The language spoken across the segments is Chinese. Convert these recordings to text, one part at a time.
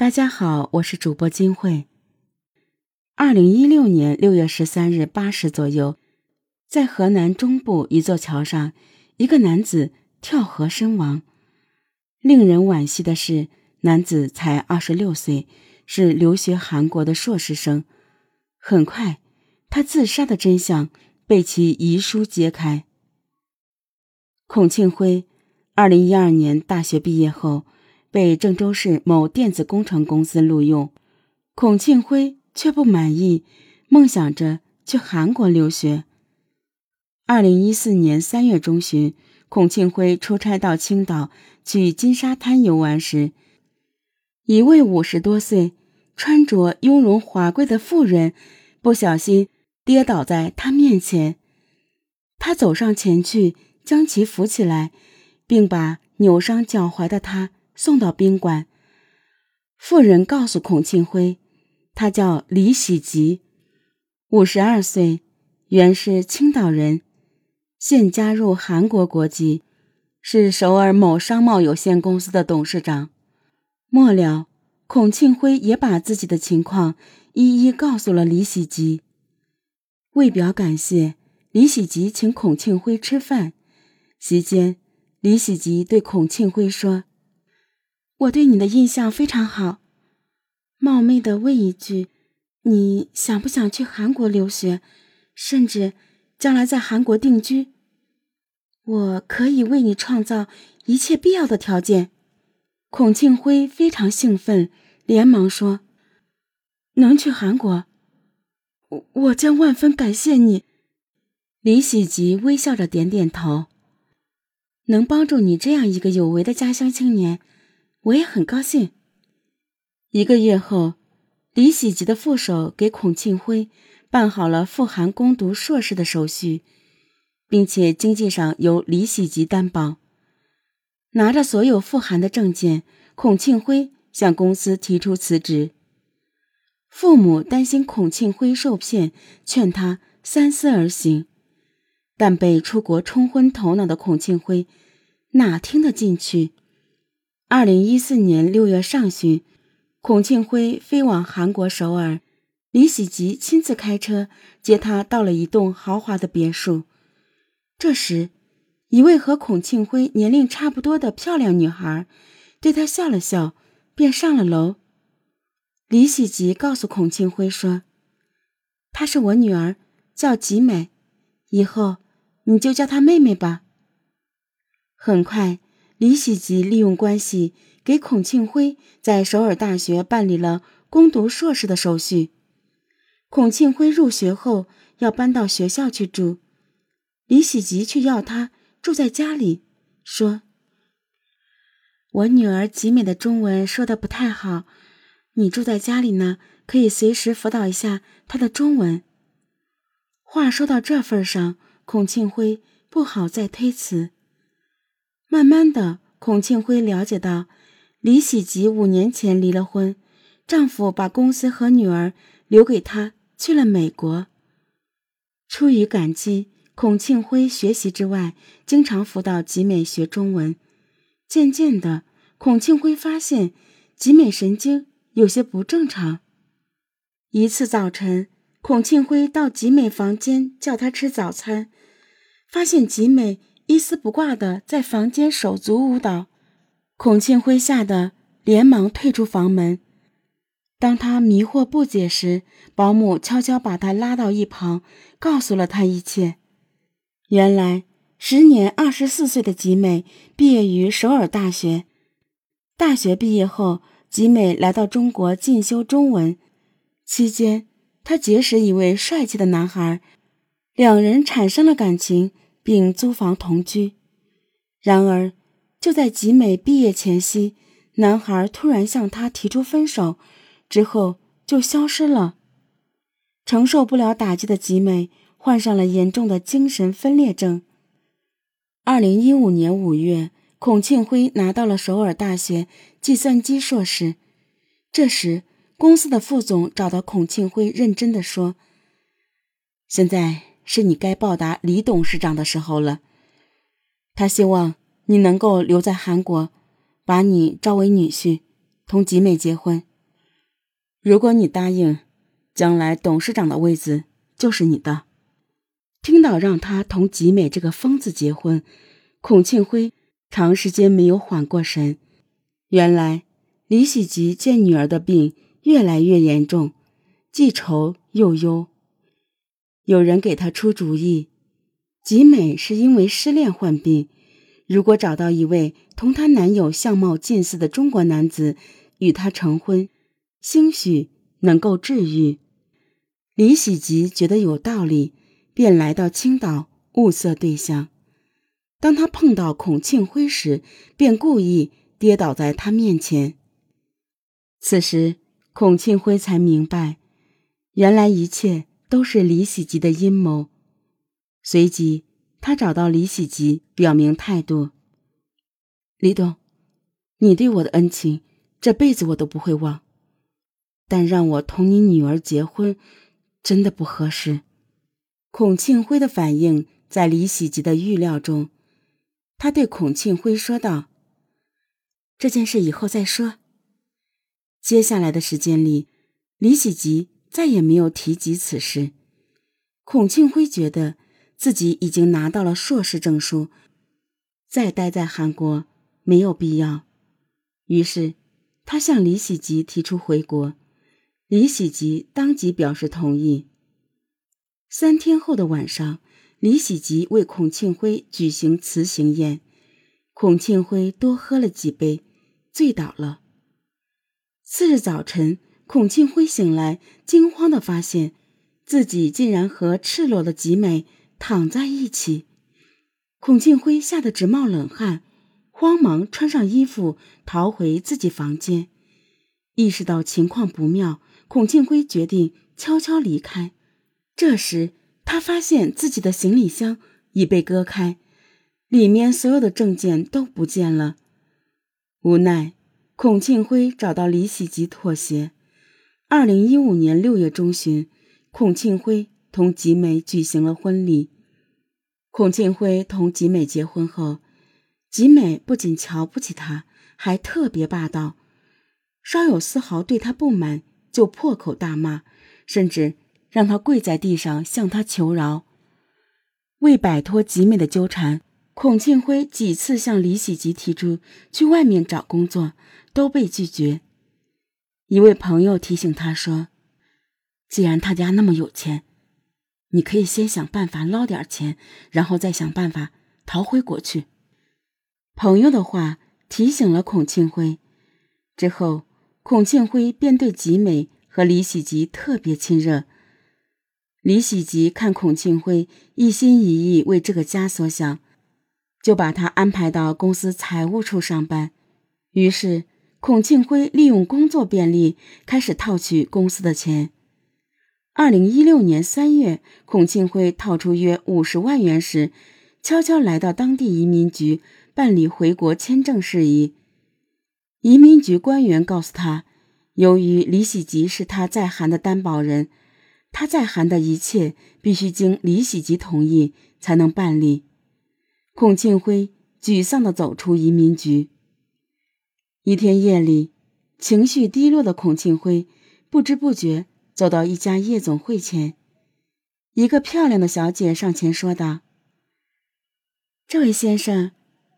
大家好，我是主播金慧。二零一六年六月十三日八时左右，在河南中部一座桥上，一个男子跳河身亡。令人惋惜的是，男子才二十六岁，是留学韩国的硕士生。很快，他自杀的真相被其遗书揭开。孔庆辉，二零一二年大学毕业后。被郑州市某电子工程公司录用，孔庆辉却不满意，梦想着去韩国留学。二零一四年三月中旬，孔庆辉出差到青岛去金沙滩游玩时，一位五十多岁、穿着雍容华贵的妇人不小心跌倒在他面前，他走上前去将其扶起来，并把扭伤脚踝的他。送到宾馆。妇人告诉孔庆辉，他叫李喜吉，五十二岁，原是青岛人，现加入韩国国籍，是首尔某商贸有限公司的董事长。末了，孔庆辉也把自己的情况一一告诉了李喜吉。为表感谢，李喜吉请孔庆辉吃饭。席间，李喜吉对孔庆辉说。我对你的印象非常好，冒昧的问一句，你想不想去韩国留学，甚至将来在韩国定居？我可以为你创造一切必要的条件。孔庆辉非常兴奋，连忙说：“能去韩国，我我将万分感谢你。”李喜吉微笑着点点头，能帮助你这样一个有为的家乡青年。我也很高兴。一个月后，李喜吉的副手给孔庆辉办好了赴韩攻读硕士的手续，并且经济上由李喜吉担保。拿着所有赴韩的证件，孔庆辉向公司提出辞职。父母担心孔庆辉受骗，劝他三思而行，但被出国冲昏头脑的孔庆辉哪听得进去？二零一四年六月上旬，孔庆辉飞往韩国首尔，李喜吉亲自开车接他到了一栋豪华的别墅。这时，一位和孔庆辉年龄差不多的漂亮女孩对他笑了笑，便上了楼。李喜吉告诉孔庆辉说：“她是我女儿，叫吉美，以后你就叫她妹妹吧。”很快。李喜吉利用关系给孔庆辉在首尔大学办理了攻读硕士的手续。孔庆辉入学后要搬到学校去住，李喜吉却要他住在家里，说：“我女儿吉美的中文说的不太好，你住在家里呢，可以随时辅导一下她的中文。”话说到这份上，孔庆辉不好再推辞。慢慢的，孔庆辉了解到，李喜吉五年前离了婚，丈夫把公司和女儿留给她，去了美国。出于感激，孔庆辉学习之外，经常辅导吉美学中文。渐渐的，孔庆辉发现吉美神经有些不正常。一次早晨，孔庆辉到吉美房间叫她吃早餐，发现吉美。一丝不挂的在房间手足舞蹈，孔庆辉吓得连忙退出房门。当他迷惑不解时，保姆悄悄把他拉到一旁，告诉了他一切。原来，时年二十四岁的吉美毕业于首尔大学。大学毕业后，吉美来到中国进修中文。期间，她结识一位帅气的男孩，两人产生了感情。并租房同居，然而就在吉美毕业前夕，男孩突然向她提出分手，之后就消失了。承受不了打击的吉美患上了严重的精神分裂症。二零一五年五月，孔庆辉拿到了首尔大学计算机硕士。这时，公司的副总找到孔庆辉，认真的说：“现在。”是你该报答李董事长的时候了。他希望你能够留在韩国，把你招为女婿，同吉美结婚。如果你答应，将来董事长的位子就是你的。”听到让他同吉美这个疯子结婚，孔庆辉长时间没有缓过神。原来李喜吉见女儿的病越来越严重，既愁又忧。有人给他出主意：吉美是因为失恋患病，如果找到一位同她男友相貌近似的中国男子与她成婚，兴许能够治愈。李喜吉觉得有道理。便来到青岛物色对象。当他碰到孔庆辉时，便故意跌倒在他面前。此时，孔庆辉才明白，原来一切都是李喜吉的阴谋。随即，他找到李喜吉，表明态度：“李董，你对我的恩情，这辈子我都不会忘。但让我同你女儿结婚，真的不合适。”孔庆辉的反应在李喜吉的预料中，他对孔庆辉说道：“这件事以后再说。”接下来的时间里，李喜吉再也没有提及此事。孔庆辉觉得自己已经拿到了硕士证书，再待在韩国没有必要，于是他向李喜吉提出回国，李喜吉当即表示同意。三天后的晚上，李喜吉为孔庆辉举行辞行宴。孔庆辉多喝了几杯，醉倒了。次日早晨，孔庆辉醒来，惊慌的发现自己竟然和赤裸的吉美躺在一起。孔庆辉吓得直冒冷汗，慌忙穿上衣服逃回自己房间。意识到情况不妙，孔庆辉决定悄悄离开。这时，他发现自己的行李箱已被割开，里面所有的证件都不见了。无奈，孔庆辉找到李喜吉妥协。二零一五年六月中旬，孔庆辉同吉美举行了婚礼。孔庆辉同吉美结婚后，吉美不仅瞧不起他，还特别霸道，稍有丝毫对他不满就破口大骂，甚至。让他跪在地上向他求饶。为摆脱吉美的纠缠，孔庆辉几次向李喜吉提出去外面找工作，都被拒绝。一位朋友提醒他说：“既然他家那么有钱，你可以先想办法捞点钱，然后再想办法逃回国去。”朋友的话提醒了孔庆辉。之后，孔庆辉便对吉美和李喜吉特别亲热。李喜吉看孔庆辉一心一意为这个家所想，就把他安排到公司财务处上班。于是，孔庆辉利用工作便利，开始套取公司的钱。二零一六年三月，孔庆辉套出约五十万元时，悄悄来到当地移民局办理回国签证事宜。移民局官员告诉他，由于李喜吉是他在韩的担保人。他在韩的一切必须经李喜吉同意才能办理。孔庆辉沮丧地走出移民局。一天夜里，情绪低落的孔庆辉不知不觉走到一家夜总会前，一个漂亮的小姐上前说道：“这位先生，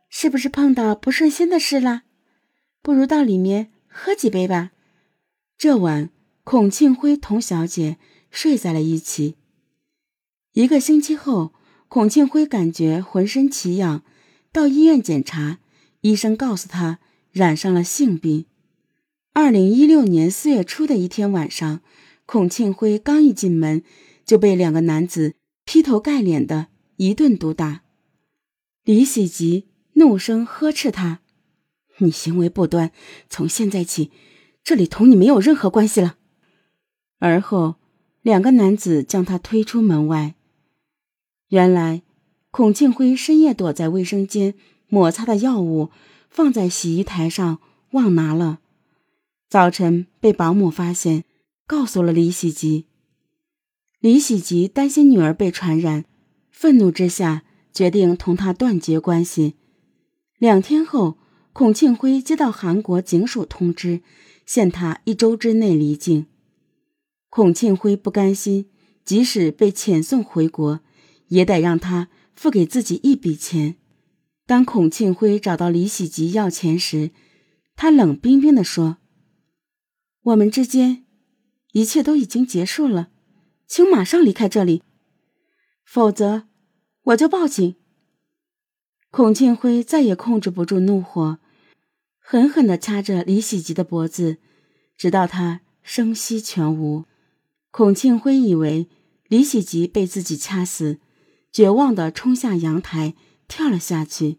是不是碰到不顺心的事了？不如到里面喝几杯吧。”这晚，孔庆辉同小姐。睡在了一起。一个星期后，孔庆辉感觉浑身奇痒，到医院检查，医生告诉他染上了性病。二零一六年四月初的一天晚上，孔庆辉刚一进门，就被两个男子劈头盖脸的一顿毒打。李喜吉怒声呵斥他：“你行为不端，从现在起，这里同你没有任何关系了。”而后。两个男子将他推出门外。原来，孔庆辉深夜躲在卫生间抹擦的药物放在洗衣台上，忘拿了。早晨被保姆发现，告诉了李喜吉。李喜吉担心女儿被传染，愤怒之下决定同他断绝关系。两天后，孔庆辉接到韩国警署通知，限他一周之内离境。孔庆辉不甘心，即使被遣送回国，也得让他付给自己一笔钱。当孔庆辉找到李喜吉要钱时，他冷冰冰地说：“我们之间一切都已经结束了，请马上离开这里，否则我就报警。”孔庆辉再也控制不住怒火，狠狠地掐着李喜吉的脖子，直到他声息全无。孔庆辉以为李喜吉被自己掐死，绝望地冲下阳台，跳了下去。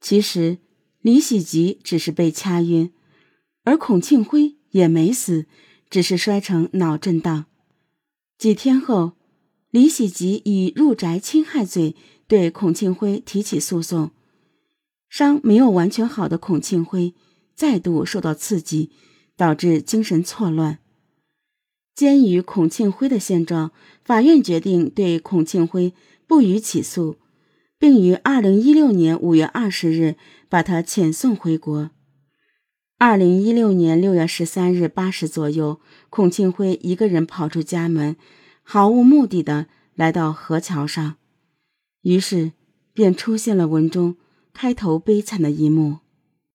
其实李喜吉只是被掐晕，而孔庆辉也没死，只是摔成脑震荡。几天后，李喜吉以入宅侵害罪。对孔庆辉提起诉讼，伤没有完全好的孔庆辉再度受到刺激，导致精神错乱。鉴于孔庆辉的现状，法院决定对孔庆辉不予起诉，并于二零一六年五月二十日把他遣送回国。二零一六年六月十三日八时左右，孔庆辉一个人跑出家门，毫无目的的来到河桥上。于是，便出现了文中开头悲惨的一幕。